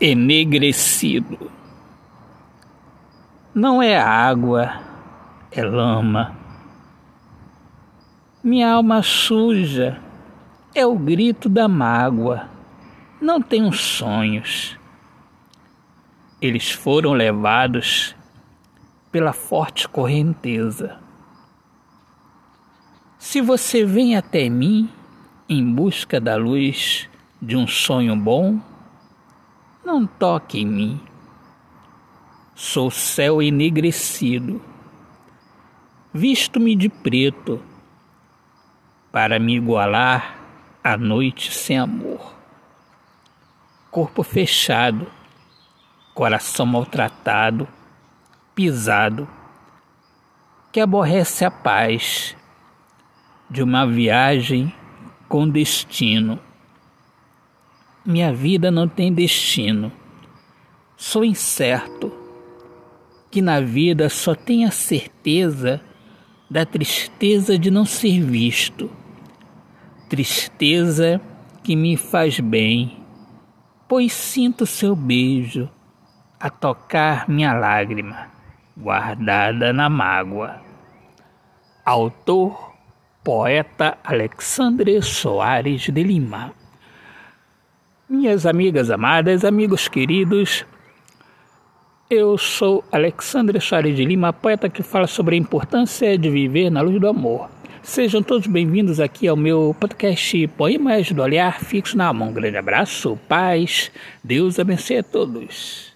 enegrecido. Não é água, é lama. Minha alma suja é o grito da mágoa. Não tenho sonhos. Eles foram levados pela forte correnteza. Se você vem até mim em busca da luz de um sonho bom, não toque em mim. Sou céu enegrecido, visto-me de preto, para me igualar à noite sem amor. Corpo fechado, coração maltratado, pisado, que aborrece a paz de uma viagem com destino minha vida não tem destino. Sou incerto que na vida só tenho a certeza da tristeza de não ser visto. Tristeza que me faz bem, pois sinto seu beijo a tocar minha lágrima guardada na mágoa. Autor, poeta Alexandre Soares de Lima. Minhas amigas amadas, amigos queridos, eu sou Alexandre Soares de Lima, poeta que fala sobre a importância de viver na luz do amor. Sejam todos bem-vindos aqui ao meu podcast Poemas do Olhar Fixo na Mão. Um grande abraço, paz, Deus abençoe a todos.